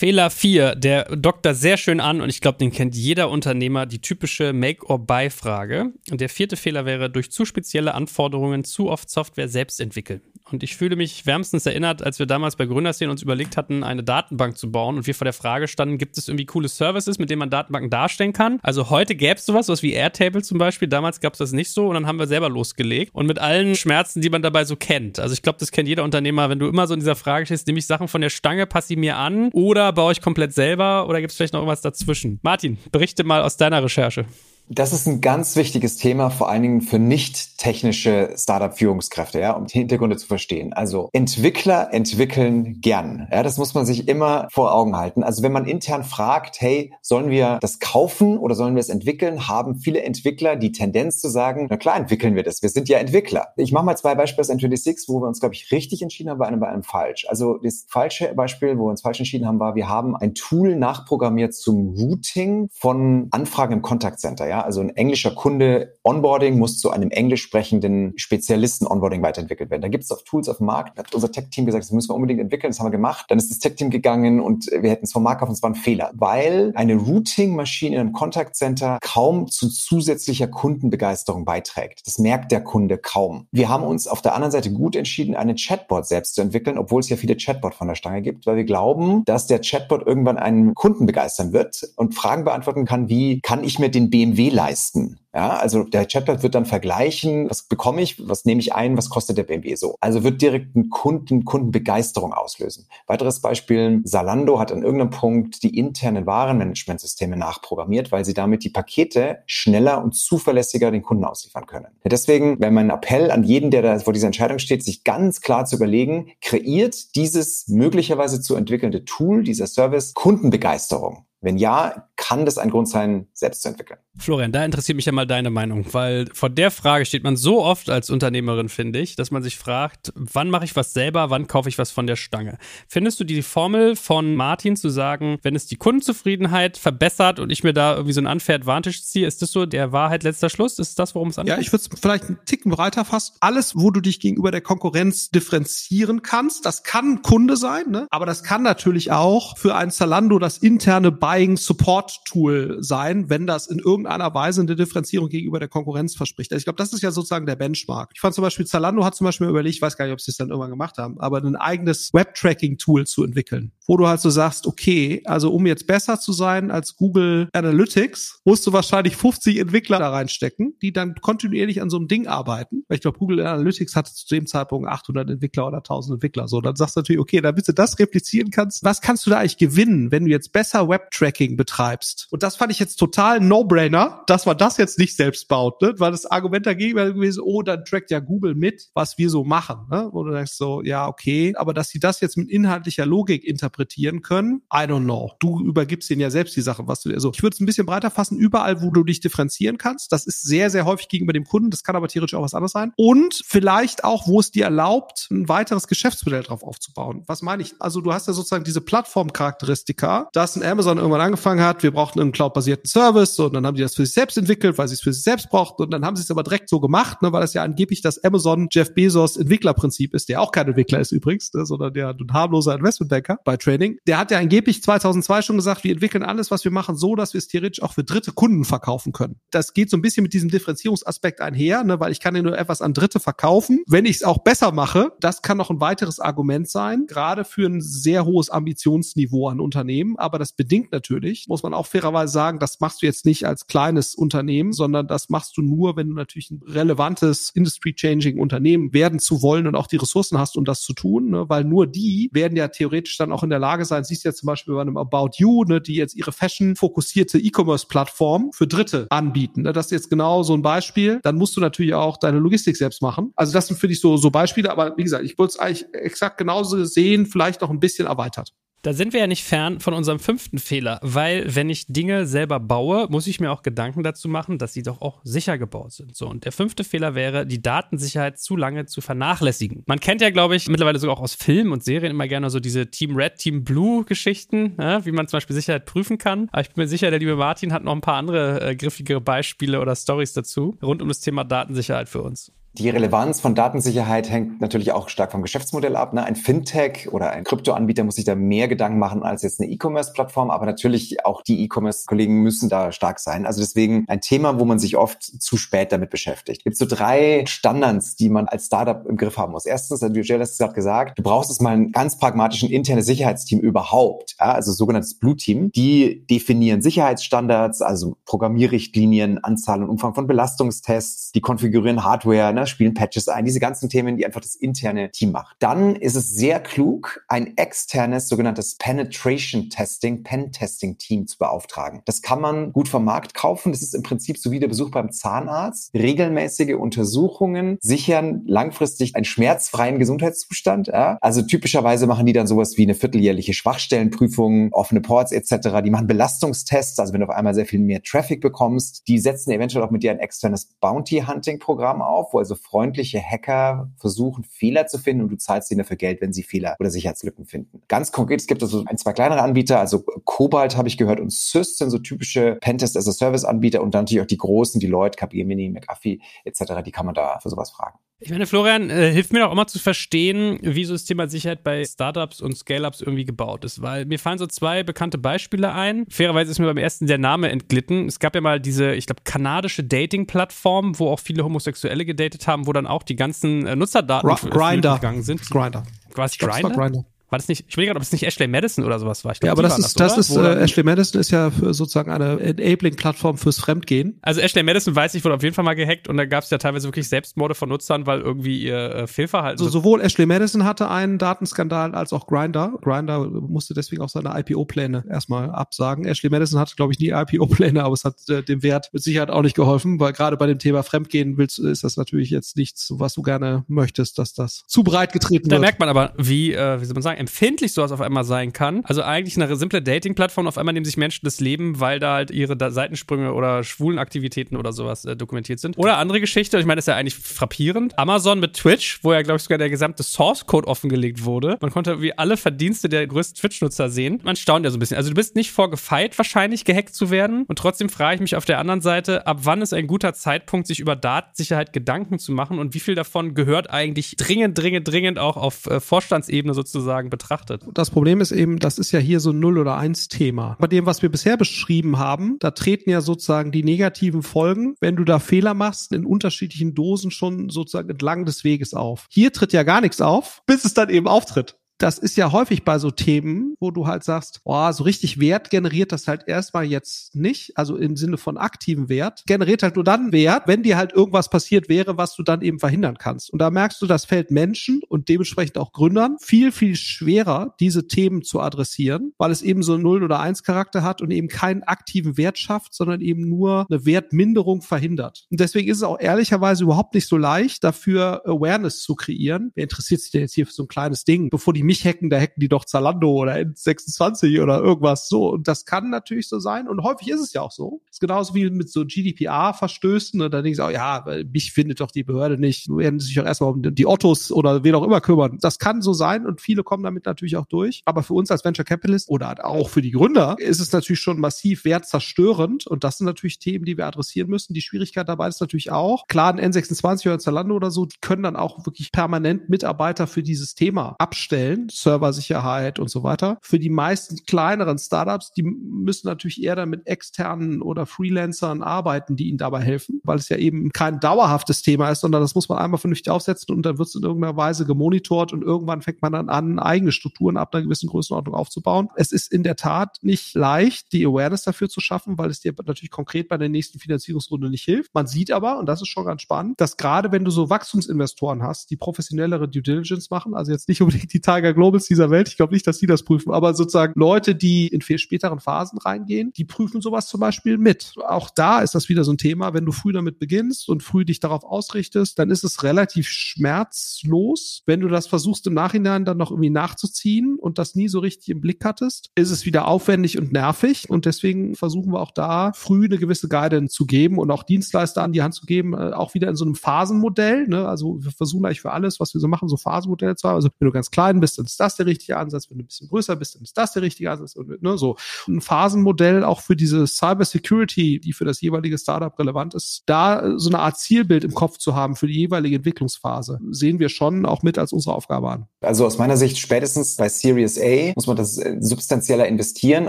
Fehler 4, der dockt da sehr schön an und ich glaube, den kennt jeder Unternehmer, die typische Make-or-Buy-Frage. Und der vierte Fehler wäre, durch zu spezielle Anforderungen zu oft Software selbst entwickeln. Und ich fühle mich wärmstens erinnert, als wir damals bei Gründerszenen uns überlegt hatten, eine Datenbank zu bauen und wir vor der Frage standen, gibt es irgendwie coole Services, mit denen man Datenbanken darstellen kann? Also heute gäbe es sowas, was wie Airtable zum Beispiel. Damals gab es das nicht so und dann haben wir selber losgelegt und mit allen Schmerzen, die man dabei so kennt. Also ich glaube, das kennt jeder Unternehmer, wenn du immer so in dieser Frage stehst, nehme ich Sachen von der Stange, passe sie mir an oder baue ich komplett selber oder gibt es vielleicht noch irgendwas dazwischen? Martin, berichte mal aus deiner Recherche.
Das ist ein ganz wichtiges Thema, vor allen Dingen für nicht technische Startup-Führungskräfte, ja, um die Hintergründe zu verstehen. Also Entwickler entwickeln gern. Ja, das muss man sich immer vor Augen halten. Also wenn man intern fragt, hey, sollen wir das kaufen oder sollen wir es entwickeln, haben viele Entwickler die Tendenz zu sagen, na klar, entwickeln wir das. Wir sind ja Entwickler. Ich mache mal zwei Beispiele aus N26, wo wir uns, glaube ich, richtig entschieden haben, bei einem, bei einem falsch. Also das falsche Beispiel, wo wir uns falsch entschieden haben, war, wir haben ein Tool nachprogrammiert zum Routing von Anfragen im Kontaktcenter, ja also ein englischer Kunde Onboarding muss zu einem englisch sprechenden Spezialisten Onboarding weiterentwickelt werden. Da gibt es auch Tools auf dem Markt. Da hat unser Tech-Team gesagt, das müssen wir unbedingt entwickeln. Das haben wir gemacht. Dann ist das Tech-Team gegangen und wir hätten es vom Markt auf und es war ein Fehler, weil eine Routing-Maschine in einem Contact Center kaum zu zusätzlicher Kundenbegeisterung beiträgt. Das merkt der Kunde kaum. Wir haben uns auf der anderen Seite gut entschieden, einen Chatbot selbst zu entwickeln, obwohl es ja viele Chatbot von der Stange gibt, weil wir glauben, dass der Chatbot irgendwann einen Kunden begeistern wird und Fragen beantworten kann, wie kann ich mir den BMW leisten? Ja, also der Chatbot wird dann vergleichen, was bekomme ich, was nehme ich ein, was kostet der BMW so. Also wird direkt einen Kunden, Kundenbegeisterung auslösen. Weiteres Beispiel, Salando hat an irgendeinem Punkt die internen Warenmanagementsysteme nachprogrammiert, weil sie damit die Pakete schneller und zuverlässiger den Kunden ausliefern können. Deswegen wäre mein Appell an jeden, der da vor dieser Entscheidung steht, sich ganz klar zu überlegen, kreiert dieses möglicherweise zu entwickelnde Tool, dieser Service Kundenbegeisterung. Wenn ja, kann das ein Grund sein, selbst zu entwickeln?
Florian, da interessiert mich ja mal deine Meinung, weil vor der Frage steht man so oft als Unternehmerin, finde ich, dass man sich fragt, wann mache ich was selber, wann kaufe ich was von der Stange? Findest du die Formel von Martin zu sagen, wenn es die Kundenzufriedenheit verbessert und ich mir da irgendwie so ein Unfair Advantage ziehe, ist das so der Wahrheit letzter Schluss? Ist das, worum es angeht?
Ja, ich würde es vielleicht einen Ticken breiter fassen. Alles, wo du dich gegenüber der Konkurrenz differenzieren kannst, das kann Kunde sein, ne? aber das kann natürlich auch für ein Zalando das interne Buying Support Tool sein, wenn das in irgendeiner Weise eine Differenzierung gegenüber der Konkurrenz verspricht. Also ich glaube, das ist ja sozusagen der Benchmark. Ich fand zum Beispiel, Zalando hat zum Beispiel überlegt, ich weiß gar nicht, ob sie es dann irgendwann gemacht haben, aber ein eigenes Web-Tracking-Tool zu entwickeln, wo du halt so sagst, okay, also um jetzt besser zu sein als Google Analytics, musst du wahrscheinlich 50 Entwickler da reinstecken, die dann kontinuierlich an so einem Ding arbeiten. Weil ich glaube, Google Analytics hatte zu dem Zeitpunkt 800 Entwickler oder 1000 Entwickler. So, dann sagst du natürlich, okay, damit du das replizieren kannst, was kannst du da eigentlich gewinnen, wenn du jetzt besser Web-Tracking betreibst? Und das fand ich jetzt total No-Brainer, dass man das jetzt nicht selbst baut, ne? weil das Argument dagegen wäre gewesen, oh, dann trackt ja Google mit, was wir so machen. Ne? Wo du denkst so, ja, okay, aber dass sie das jetzt mit inhaltlicher Logik interpretieren können, I don't know. Du übergibst ihnen ja selbst die Sache, was du, also ich würde es ein bisschen breiter fassen, überall, wo du dich differenzieren kannst. Das ist sehr, sehr häufig gegenüber dem Kunden, das kann aber theoretisch auch was anderes sein. Und vielleicht auch, wo es dir erlaubt, ein weiteres Geschäftsmodell drauf aufzubauen. Was meine ich? Also du hast ja sozusagen diese Plattformcharakteristika, dass ein Amazon irgendwann angefangen hat, wir brauchten einen cloudbasierten Service und dann haben die das für sich selbst entwickelt, weil sie es für sich selbst brauchten und dann haben sie es aber direkt so gemacht, ne, weil das ja angeblich das Amazon Jeff Bezos Entwicklerprinzip ist, der auch kein Entwickler ist übrigens, ne, sondern der ein harmloser Investmentbanker bei Trading. Der hat ja angeblich 2002 schon gesagt, wir entwickeln alles, was wir machen, so, dass wir es theoretisch auch für dritte Kunden verkaufen können. Das geht so ein bisschen mit diesem Differenzierungsaspekt einher, ne, weil ich kann ja nur etwas an Dritte verkaufen. Wenn ich es auch besser mache, das kann noch ein weiteres Argument sein, gerade für ein sehr hohes Ambitionsniveau an Unternehmen. Aber das bedingt natürlich, muss man auch fairerweise sagen, das machst du jetzt nicht als kleines Unternehmen, sondern das machst du nur, wenn du natürlich ein relevantes Industry-Changing Unternehmen werden zu wollen und auch die Ressourcen hast, um das zu tun, ne? weil nur die werden ja theoretisch dann auch in der Lage sein, siehst du ja zum Beispiel bei einem About You, ne, die jetzt ihre Fashion-fokussierte E-Commerce-Plattform für Dritte anbieten. Ne? Das ist jetzt genau so ein Beispiel. Dann musst du natürlich auch deine Logistik selbst machen. Also das sind für dich so, so Beispiele, aber wie gesagt, ich wollte es eigentlich exakt genauso sehen, vielleicht noch ein bisschen erweitert.
Da sind wir ja nicht fern von unserem fünften Fehler, weil wenn ich Dinge selber baue, muss ich mir auch Gedanken dazu machen, dass sie doch auch sicher gebaut sind. So und der fünfte Fehler wäre, die Datensicherheit zu lange zu vernachlässigen. Man kennt ja, glaube ich, mittlerweile sogar auch aus Filmen und Serien immer gerne so diese Team Red, Team Blue Geschichten, ja, wie man zum Beispiel Sicherheit prüfen kann. Aber ich bin mir sicher, der liebe Martin hat noch ein paar andere äh, griffigere Beispiele oder Stories dazu rund um das Thema Datensicherheit für uns.
Die Relevanz von Datensicherheit hängt natürlich auch stark vom Geschäftsmodell ab. Ne? Ein Fintech oder ein Kryptoanbieter muss sich da mehr Gedanken machen als jetzt eine E-Commerce-Plattform, aber natürlich auch die E-Commerce-Kollegen müssen da stark sein. Also deswegen ein Thema, wo man sich oft zu spät damit beschäftigt. Es gibt so drei Standards, die man als Startup im Griff haben muss. Erstens, du hast es gerade gesagt, du brauchst jetzt mal einen ganz pragmatischen internes Sicherheitsteam überhaupt, ja? also sogenanntes Blue Team. Die definieren Sicherheitsstandards, also Programmierrichtlinien, Anzahl und Umfang von Belastungstests, die konfigurieren Hardware, ne? Ne, spielen Patches ein, diese ganzen Themen, die einfach das interne Team macht. Dann ist es sehr klug, ein externes sogenanntes Penetration Testing, Pen Testing Team zu beauftragen. Das kann man gut vom Markt kaufen. Das ist im Prinzip so wie der Besuch beim Zahnarzt. Regelmäßige Untersuchungen sichern langfristig einen schmerzfreien Gesundheitszustand. Ja? Also typischerweise machen die dann sowas wie eine vierteljährliche Schwachstellenprüfung, offene Ports etc. Die machen Belastungstests, also wenn du auf einmal sehr viel mehr Traffic bekommst. Die setzen eventuell auch mit dir ein externes Bounty Hunting Programm auf, wo also freundliche Hacker versuchen, Fehler zu finden und du zahlst ihnen dafür Geld, wenn sie Fehler oder Sicherheitslücken finden. Ganz konkret, es gibt also ein, zwei kleinere Anbieter, also Cobalt habe ich gehört und Sys sind so typische Pentest as a Service Anbieter und dann natürlich auch die großen, die Leute, Capgemini, McAfee etc., die kann man da für sowas fragen.
Ich meine, Florian, äh, hilft mir doch immer zu verstehen, wie so das Thema Sicherheit bei Startups und Scale-Ups irgendwie gebaut ist, weil mir fallen so zwei bekannte Beispiele ein. Fairerweise ist mir beim ersten der Name entglitten. Es gab ja mal diese, ich glaube, kanadische Dating-Plattform, wo auch viele Homosexuelle gedatet haben, wo dann auch die ganzen äh, Nutzerdaten
Grinder
gegangen sind.
Grinder.
Quasi Grinder? War das nicht, ich will gerade, ob es nicht Ashley Madison oder sowas war.
Ich glaub, ja, aber das ist, das, das ist, äh, Ashley Madison ist ja sozusagen eine Enabling-Plattform fürs Fremdgehen.
Also Ashley Madison weiß ich, wurde auf jeden Fall mal gehackt und da gab es ja teilweise wirklich Selbstmorde von Nutzern, weil irgendwie ihr äh, Fehlverhalten.
So, sowohl Ashley Madison hatte einen Datenskandal als auch Grinder. Grinder musste deswegen auch seine IPO-Pläne erstmal absagen. Ashley Madison hatte, glaube ich, nie IPO-Pläne, aber es hat äh, dem Wert mit Sicherheit auch nicht geholfen, weil gerade bei dem Thema Fremdgehen willst, ist das natürlich jetzt nichts, was du gerne möchtest, dass das zu breit getreten
da
wird.
Da merkt man aber, wie, äh, wie soll man sagen, empfindlich sowas auf einmal sein kann. Also eigentlich eine simple Dating-Plattform, auf einmal nehmen sich Menschen das Leben, weil da halt ihre Seitensprünge oder schwulen Aktivitäten oder sowas äh, dokumentiert sind. Oder andere Geschichte, ich meine, das ist ja eigentlich frappierend. Amazon mit Twitch, wo ja, glaube ich, sogar der gesamte Source-Code offengelegt wurde. Man konnte wie alle Verdienste der größten Twitch-Nutzer sehen. Man staunt ja so ein bisschen. Also du bist nicht vorgefeit, wahrscheinlich gehackt zu werden. Und trotzdem frage ich mich auf der anderen Seite, ab wann ist ein guter Zeitpunkt, sich über Datensicherheit Gedanken zu machen und wie viel davon gehört eigentlich dringend, dringend, dringend auch auf äh, Vorstandsebene sozusagen betrachtet?
Das Problem ist eben, das ist ja hier so ein Null- oder Eins-Thema. Bei dem, was wir bisher beschrieben haben, da treten ja sozusagen die negativen Folgen, wenn du da Fehler machst, in unterschiedlichen Dosen schon sozusagen entlang des Weges auf. Hier tritt ja gar nichts auf, bis es dann eben auftritt das ist ja häufig bei so Themen, wo du halt sagst, oh, so richtig Wert generiert das halt erstmal jetzt nicht, also im Sinne von aktiven Wert, generiert halt nur dann Wert, wenn dir halt irgendwas passiert wäre, was du dann eben verhindern kannst. Und da merkst du, das fällt Menschen und dementsprechend auch Gründern viel, viel schwerer, diese Themen zu adressieren, weil es eben so einen Null- oder Eins-Charakter hat und eben keinen aktiven Wert schafft, sondern eben nur eine Wertminderung verhindert. Und deswegen ist es auch ehrlicherweise überhaupt nicht so leicht, dafür Awareness zu kreieren. Wer interessiert sich denn jetzt hier für so ein kleines Ding, bevor die mich hacken, da hacken die doch Zalando oder N26 oder irgendwas so. Und das kann natürlich so sein. Und häufig ist es ja auch so. Das ist genauso wie mit so GDPR-Verstößen. Und da denke ich auch, ja, mich findet doch die Behörde nicht. Werden sich doch erstmal um die Ottos oder wen auch immer kümmern. Das kann so sein und viele kommen damit natürlich auch durch. Aber für uns als Venture Capitalist oder auch für die Gründer ist es natürlich schon massiv wertzerstörend. Und das sind natürlich Themen, die wir adressieren müssen. Die Schwierigkeit dabei ist natürlich auch, klar, ein N26 oder Zalando oder so, die können dann auch wirklich permanent Mitarbeiter für dieses Thema abstellen sein, Serversicherheit und so weiter. Für die meisten kleineren Startups, die müssen natürlich eher dann mit externen oder Freelancern arbeiten, die ihnen dabei helfen, weil es ja eben kein dauerhaftes Thema ist, sondern das muss man einmal vernünftig aufsetzen und dann wird es in irgendeiner Weise gemonitort und irgendwann fängt man dann an, eigene Strukturen ab einer gewissen Größenordnung aufzubauen. Es ist in der Tat nicht leicht, die Awareness dafür zu schaffen, weil es dir natürlich konkret bei der nächsten Finanzierungsrunde nicht hilft. Man sieht aber, und das ist schon ganz spannend, dass gerade wenn du so Wachstumsinvestoren hast, die professionellere Due Diligence machen, also jetzt nicht unbedingt die Tiger Tiger Globals dieser Welt. Ich glaube nicht, dass die das prüfen, aber sozusagen Leute, die in viel späteren Phasen reingehen, die prüfen sowas zum Beispiel mit. Auch da ist das wieder so ein Thema. Wenn du früh damit beginnst und früh dich darauf ausrichtest, dann ist es relativ schmerzlos. Wenn du das versuchst im Nachhinein dann noch irgendwie nachzuziehen und das nie so richtig im Blick hattest, ist es wieder aufwendig und nervig. Und deswegen versuchen wir auch da früh eine gewisse Guidance zu geben und auch Dienstleister an die Hand zu geben, äh, auch wieder in so einem Phasenmodell. Ne? Also wir versuchen eigentlich für alles, was wir so machen, so Phasenmodelle zu haben. Also wenn du ganz klein bist, dann ist das der richtige Ansatz. Wenn du ein bisschen größer bist, dann ist das der richtige Ansatz. Und, ne, so ein Phasenmodell auch für diese Cyber Security, die für das jeweilige Startup relevant ist, da so eine Art Zielbild im Kopf zu haben für die jeweilige Entwicklungsphase, sehen wir schon auch mit als unsere Aufgabe an.
Also aus meiner Sicht spätestens bei Series A muss man das äh, substanzieller investieren,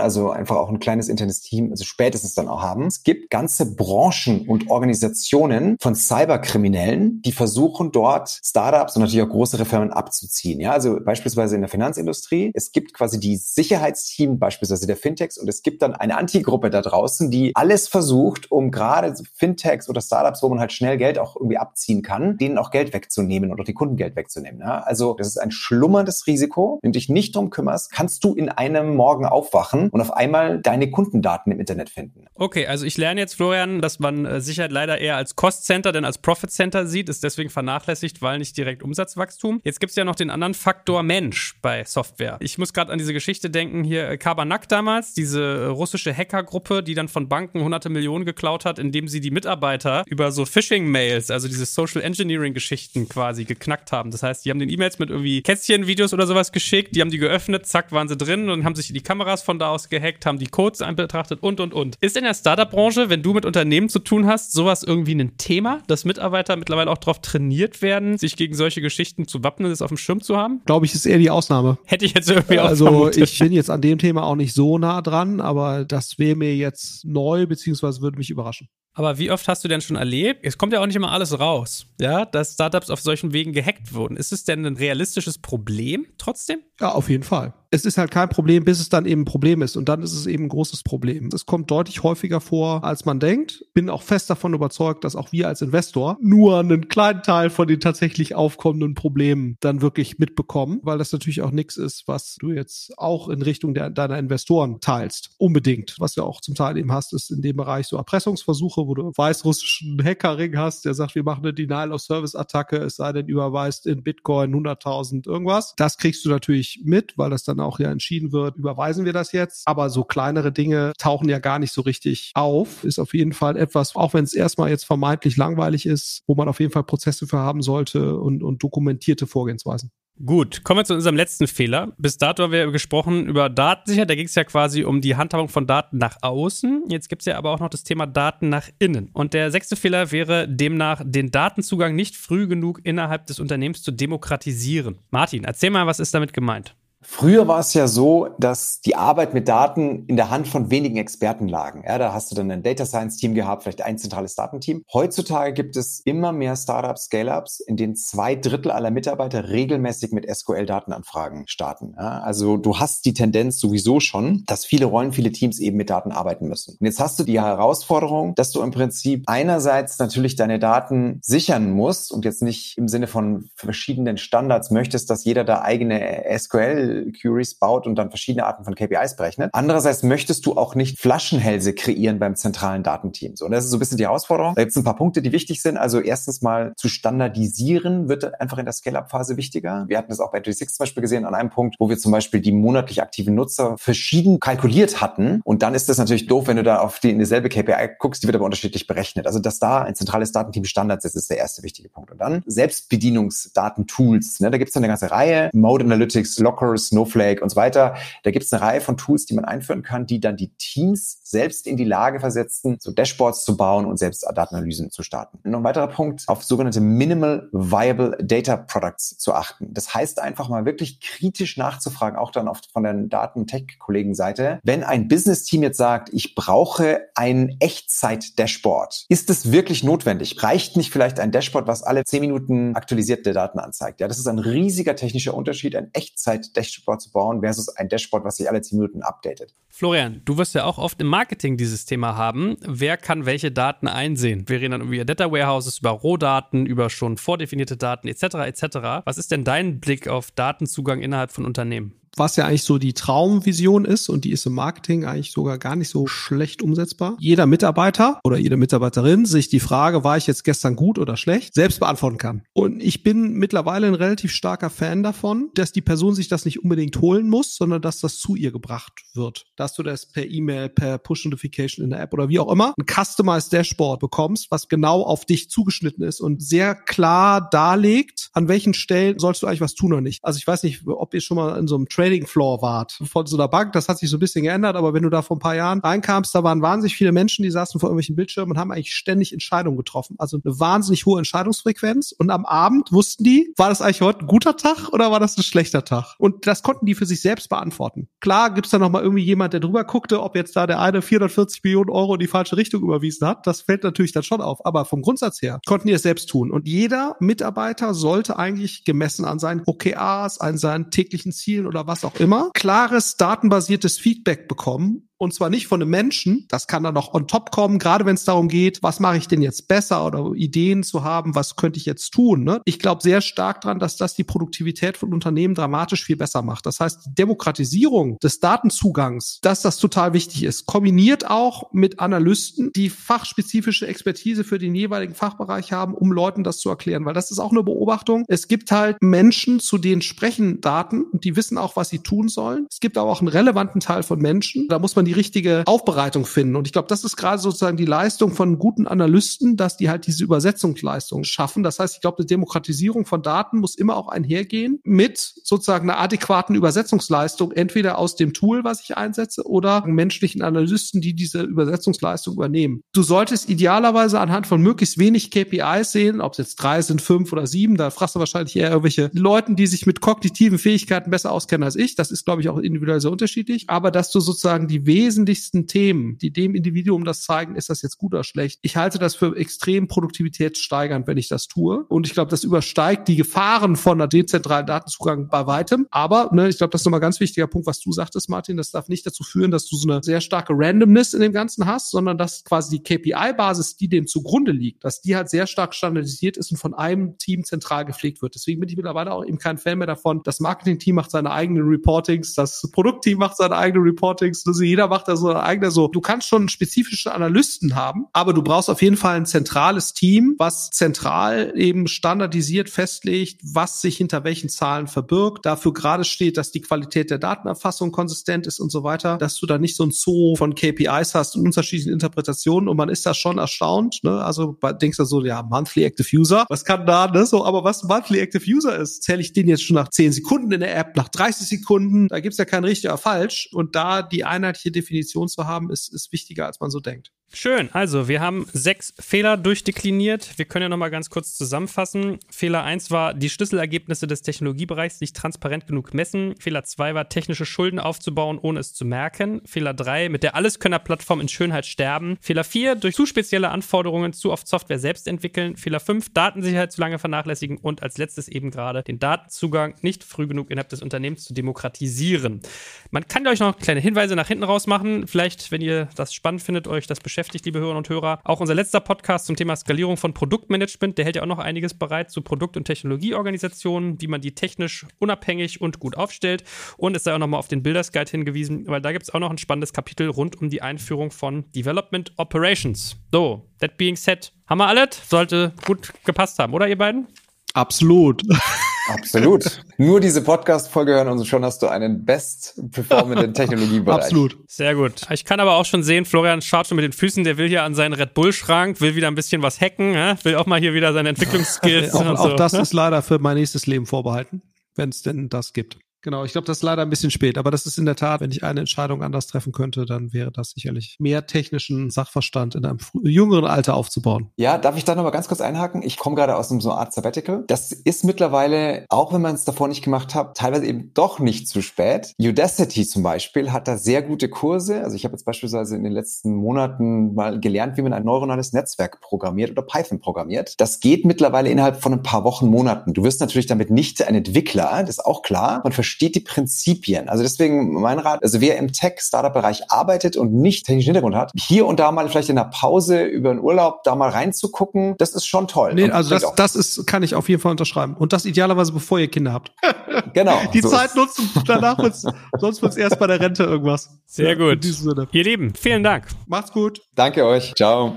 also einfach auch ein kleines internes Team, also spätestens dann auch haben. Es gibt ganze Branchen und Organisationen von Cyberkriminellen, die versuchen dort Startups und natürlich auch größere Firmen abzuziehen. Ja, also beispielsweise beispielsweise in der Finanzindustrie. Es gibt quasi die Sicherheitsteam beispielsweise der Fintechs und es gibt dann eine Antigruppe da draußen, die alles versucht, um gerade Fintechs oder Startups, wo man halt schnell Geld auch irgendwie abziehen kann, denen auch Geld wegzunehmen oder die Kunden Geld wegzunehmen. Ja? Also das ist ein schlummerndes Risiko. Wenn du dich nicht drum kümmerst, kannst du in einem Morgen aufwachen und auf einmal deine Kundendaten im Internet finden.
Okay, also ich lerne jetzt, Florian, dass man äh, Sicherheit leider eher als Cost Center denn als Profit Center sieht, ist deswegen vernachlässigt, weil nicht direkt Umsatzwachstum. Jetzt gibt es ja noch den anderen Faktor Mensch. Mensch bei Software. Ich muss gerade an diese Geschichte denken, hier äh, Kabanak damals, diese äh, russische Hackergruppe, die dann von Banken hunderte Millionen geklaut hat, indem sie die Mitarbeiter über so Phishing-Mails, also diese Social Engineering-Geschichten quasi geknackt haben. Das heißt, die haben den E-Mails mit irgendwie Kätzchen-Videos oder sowas geschickt, die haben die geöffnet, zack, waren sie drin und haben sich die Kameras von da aus gehackt, haben die Codes betrachtet und und und. Ist in der Startup-Branche, wenn du mit Unternehmen zu tun hast, sowas irgendwie ein Thema, dass Mitarbeiter mittlerweile auch darauf trainiert werden, sich gegen solche Geschichten zu wappnen, das auf dem Schirm zu haben?
Glaube ich, ist eher die Ausnahme.
Hätte ich jetzt irgendwie auch
Also vermutet. ich bin jetzt an dem Thema auch nicht so nah dran, aber das wäre mir jetzt neu, beziehungsweise würde mich überraschen.
Aber wie oft hast du denn schon erlebt? Es kommt ja auch nicht immer alles raus, ja, dass Startups auf solchen Wegen gehackt wurden. Ist es denn ein realistisches Problem trotzdem?
Ja, auf jeden Fall es ist halt kein Problem, bis es dann eben ein Problem ist. Und dann ist es eben ein großes Problem. Es kommt deutlich häufiger vor, als man denkt. Bin auch fest davon überzeugt, dass auch wir als Investor nur einen kleinen Teil von den tatsächlich aufkommenden Problemen dann wirklich mitbekommen, weil das natürlich auch nichts ist, was du jetzt auch in Richtung der, deiner Investoren teilst. Unbedingt. Was du auch zum Teil eben hast, ist in dem Bereich so Erpressungsversuche, wo du weißrussischen Hackerring hast, der sagt, wir machen eine Denial-of-Service-Attacke, es sei denn, überweist in Bitcoin 100.000 irgendwas. Das kriegst du natürlich mit, weil das dann auch ja entschieden wird, überweisen wir das jetzt. Aber so kleinere Dinge tauchen ja gar nicht so richtig auf. Ist auf jeden Fall etwas, auch wenn es erstmal jetzt vermeintlich langweilig ist, wo man auf jeden Fall Prozesse für haben sollte und, und dokumentierte Vorgehensweisen.
Gut, kommen wir zu unserem letzten Fehler. Bis dato haben wir gesprochen über Datensicherheit. Da ging es ja quasi um die Handhabung von Daten nach außen. Jetzt gibt es ja aber auch noch das Thema Daten nach innen. Und der sechste Fehler wäre demnach, den Datenzugang nicht früh genug innerhalb des Unternehmens zu demokratisieren. Martin, erzähl mal, was ist damit gemeint?
Früher war es ja so, dass die Arbeit mit Daten in der Hand von wenigen Experten lagen. Ja, da hast du dann ein Data Science Team gehabt, vielleicht ein zentrales Datenteam. Heutzutage gibt es immer mehr Startups, Scale-ups, in denen zwei Drittel aller Mitarbeiter regelmäßig mit SQL-Datenanfragen starten. Ja, also du hast die Tendenz sowieso schon, dass viele Rollen, viele Teams eben mit Daten arbeiten müssen. Und jetzt hast du die Herausforderung, dass du im Prinzip einerseits natürlich deine Daten sichern musst und jetzt nicht im Sinne von verschiedenen Standards möchtest, dass jeder da eigene SQL Queries baut und dann verschiedene Arten von KPIs berechnet. Andererseits möchtest du auch nicht Flaschenhälse kreieren beim zentralen Datenteam. So, und das ist so ein bisschen die Herausforderung. Da gibt es ein paar Punkte, die wichtig sind. Also erstens mal zu standardisieren wird einfach in der Scale-Up-Phase wichtiger. Wir hatten das auch bei 36 zum Beispiel gesehen an einem Punkt, wo wir zum Beispiel die monatlich aktiven Nutzer verschieden kalkuliert hatten. Und dann ist das natürlich doof, wenn du da auf die in dieselbe KPI guckst, die wird aber unterschiedlich berechnet. Also dass da ein zentrales Datenteam Standards ist, ist der erste wichtige Punkt. Und dann Selbstbedienungsdatentools. Ne? Da gibt es eine ganze Reihe. Mode Analytics, Lockers, Snowflake und so weiter. Da gibt es eine Reihe von Tools, die man einführen kann, die dann die Teams selbst in die Lage versetzen, so Dashboards zu bauen und selbst Datenanalysen zu starten. Und noch ein weiterer Punkt, auf sogenannte Minimal Viable Data Products zu achten. Das heißt einfach mal wirklich kritisch nachzufragen, auch dann oft von der Daten-Tech-Kollegen-Seite. Wenn ein Business-Team jetzt sagt, ich brauche ein Echtzeit-Dashboard, ist es wirklich notwendig? Reicht nicht vielleicht ein Dashboard, was alle zehn Minuten aktualisierte Daten anzeigt? Ja, das ist ein riesiger technischer Unterschied, ein Echtzeit-Dashboard Dashboard zu bauen versus ein Dashboard, was sich alle 10 Minuten updatet.
Florian, du wirst ja auch oft im Marketing dieses Thema haben. Wer kann welche Daten einsehen? Wir reden dann über Data Warehouses, über Rohdaten, über schon vordefinierte Daten etc. etc. Was ist denn dein Blick auf Datenzugang innerhalb von Unternehmen?
Was ja eigentlich so die Traumvision ist und die ist im Marketing eigentlich sogar gar nicht so schlecht umsetzbar. Jeder Mitarbeiter oder jede Mitarbeiterin sich die Frage, war ich jetzt gestern gut oder schlecht, selbst beantworten kann. Und ich bin mittlerweile ein relativ starker Fan davon, dass die Person sich das nicht unbedingt holen muss, sondern dass das zu ihr gebracht wird. Dass du das per E-Mail, per Push-Notification in der App oder wie auch immer ein Customized Dashboard bekommst, was genau auf dich zugeschnitten ist und sehr klar darlegt, an welchen Stellen sollst du eigentlich was tun oder nicht. Also ich weiß nicht, ob ihr schon mal in so einem Trading Floor wart von so einer Bank. Das hat sich so ein bisschen geändert, aber wenn du da vor ein paar Jahren reinkamst, da waren wahnsinnig viele Menschen, die saßen vor irgendwelchen Bildschirmen und haben eigentlich ständig Entscheidungen getroffen. Also eine wahnsinnig hohe Entscheidungsfrequenz. Und am Abend wussten die, war das eigentlich heute ein guter Tag oder war das ein schlechter Tag? Und das konnten die für sich selbst beantworten. Klar gibt's da noch mal irgendwie jemand, der drüber guckte, ob jetzt da der eine 440 Millionen Euro in die falsche Richtung überwiesen hat. Das fällt natürlich dann schon auf. Aber vom Grundsatz her konnten die es selbst tun. Und jeder Mitarbeiter sollte eigentlich gemessen an seinen OKRs, an seinen täglichen Zielen oder was auch immer, klares datenbasiertes Feedback bekommen und zwar nicht von einem Menschen. Das kann dann noch on top kommen, gerade wenn es darum geht, was mache ich denn jetzt besser oder Ideen zu haben, was könnte ich jetzt tun. Ne? Ich glaube sehr stark dran, dass das die Produktivität von Unternehmen dramatisch viel besser macht. Das heißt, die Demokratisierung des Datenzugangs, dass das total wichtig ist, kombiniert auch mit Analysten, die fachspezifische Expertise für den jeweiligen Fachbereich haben, um Leuten das zu erklären. Weil das ist auch eine Beobachtung. Es gibt halt Menschen, zu denen sprechen Daten und die wissen auch, was sie tun sollen. Es gibt aber auch einen relevanten Teil von Menschen. Da muss man die die richtige Aufbereitung finden. Und ich glaube, das ist gerade sozusagen die Leistung von guten Analysten, dass die halt diese Übersetzungsleistung schaffen. Das heißt, ich glaube, die Demokratisierung von Daten muss immer auch einhergehen mit sozusagen einer adäquaten Übersetzungsleistung, entweder aus dem Tool, was ich einsetze, oder menschlichen Analysten, die diese Übersetzungsleistung übernehmen. Du solltest idealerweise anhand von möglichst wenig KPIs sehen, ob es jetzt drei sind, fünf oder sieben, da fragst du wahrscheinlich eher irgendwelche Leuten, die sich mit kognitiven Fähigkeiten besser auskennen als ich. Das ist, glaube ich, auch individuell sehr unterschiedlich. Aber dass du sozusagen die wesentlichsten Themen, die dem Individuum das zeigen, ist das jetzt gut oder schlecht. Ich halte das für extrem produktivitätssteigernd, wenn ich das tue. Und ich glaube, das übersteigt die Gefahren von einer dezentralen Datenzugang bei weitem. Aber ne, ich glaube, das ist nochmal ein ganz wichtiger Punkt, was du sagtest, Martin. Das darf nicht dazu führen, dass du so eine sehr starke Randomness in dem Ganzen hast, sondern dass quasi die KPI-Basis, die dem zugrunde liegt, dass die halt sehr stark standardisiert ist und von einem Team zentral gepflegt wird. Deswegen bin ich mittlerweile auch eben kein Fan mehr davon. Das Marketing-Team macht seine eigenen Reportings, das Produktteam macht seine eigenen Reportings. Also jeder macht da so ein eigener so, du kannst schon spezifische Analysten haben, aber du brauchst auf jeden Fall ein zentrales Team, was zentral eben standardisiert festlegt, was sich hinter welchen Zahlen verbirgt, dafür gerade steht, dass die Qualität der Datenerfassung konsistent ist und so weiter, dass du da nicht so ein Zoo von KPIs hast und unterschiedlichen Interpretationen und man ist da schon erstaunt, ne? Also denkst du so, ja, Monthly Active User, was kann da, ne? So, aber was Monthly Active User ist, zähle ich den jetzt schon nach 10 Sekunden in der App, nach 30 Sekunden, da gibt's ja kein richtig oder falsch und da die einheitliche Definition zu haben, ist, ist wichtiger, als man so denkt.
Schön. Also, wir haben sechs Fehler durchdekliniert. Wir können ja nochmal ganz kurz zusammenfassen. Fehler 1 war, die Schlüsselergebnisse des Technologiebereichs nicht transparent genug messen. Fehler 2 war, technische Schulden aufzubauen, ohne es zu merken. Fehler 3, mit der Alleskönner-Plattform in Schönheit sterben. Fehler 4, durch zu spezielle Anforderungen zu oft Software selbst entwickeln. Fehler 5, Datensicherheit zu lange vernachlässigen. Und als letztes eben gerade den Datenzugang nicht früh genug innerhalb des Unternehmens zu demokratisieren. Man kann euch noch kleine Hinweise nach hinten raus machen. Vielleicht, wenn ihr das spannend findet, euch das beschäftigt beschäftigt, liebe Hörerinnen und Hörer. Auch unser letzter Podcast zum Thema Skalierung von Produktmanagement, der hält ja auch noch einiges bereit zu Produkt- und Technologieorganisationen, wie man die technisch unabhängig und gut aufstellt. Und es sei auch nochmal auf den Builders Guide hingewiesen, weil da gibt es auch noch ein spannendes Kapitel rund um die Einführung von Development Operations. So, that being said, haben wir alles? Sollte gut gepasst haben, oder ihr beiden?
Absolut. *laughs*
Absolut. Nur diese Podcast-Folge hören und schon hast du einen best-performenden *laughs* Technologiebereich.
Absolut.
Sehr gut. Ich kann aber auch schon sehen, Florian schaut schon mit den Füßen, der will hier an seinen Red Bull-Schrank, will wieder ein bisschen was hacken, will auch mal hier wieder seine Entwicklungsskills. *laughs*
auch,
und
auch
so,
das
ne?
ist leider für mein nächstes Leben vorbehalten, wenn es denn das gibt. Genau, ich glaube, das ist leider ein bisschen spät, aber das ist in der Tat, wenn ich eine Entscheidung anders treffen könnte, dann wäre das sicherlich mehr technischen Sachverstand in einem jüngeren Alter aufzubauen.
Ja, darf ich da nochmal ganz kurz einhaken? Ich komme gerade aus einem so Art Sabbatical. Das ist mittlerweile, auch wenn man es davor nicht gemacht hat, teilweise eben doch nicht zu spät. Udacity zum Beispiel hat da sehr gute Kurse. Also ich habe jetzt beispielsweise in den letzten Monaten mal gelernt, wie man ein neuronales Netzwerk programmiert oder Python programmiert. Das geht mittlerweile innerhalb von ein paar Wochen, Monaten. Du wirst natürlich damit nicht ein Entwickler, das ist auch klar. Man versteht die Prinzipien. Also deswegen mein Rat, also wer im Tech-Startup-Bereich arbeitet und nicht technischen Hintergrund hat, hier und da mal vielleicht in der Pause über den Urlaub da mal reinzugucken, das ist schon toll.
Nee,
Und
also das, das ist, kann ich auf jeden Fall unterschreiben. Und das idealerweise, bevor ihr Kinder habt. *laughs*
genau.
Die
so
Zeit
ist-
nutzen, danach wird's, sonst wird's erst bei der Rente irgendwas.
Sehr
Ja,
gut.
In diesem Sinne.
Ihr Lieben, vielen Dank.
Macht's gut.
Danke euch. Ciao.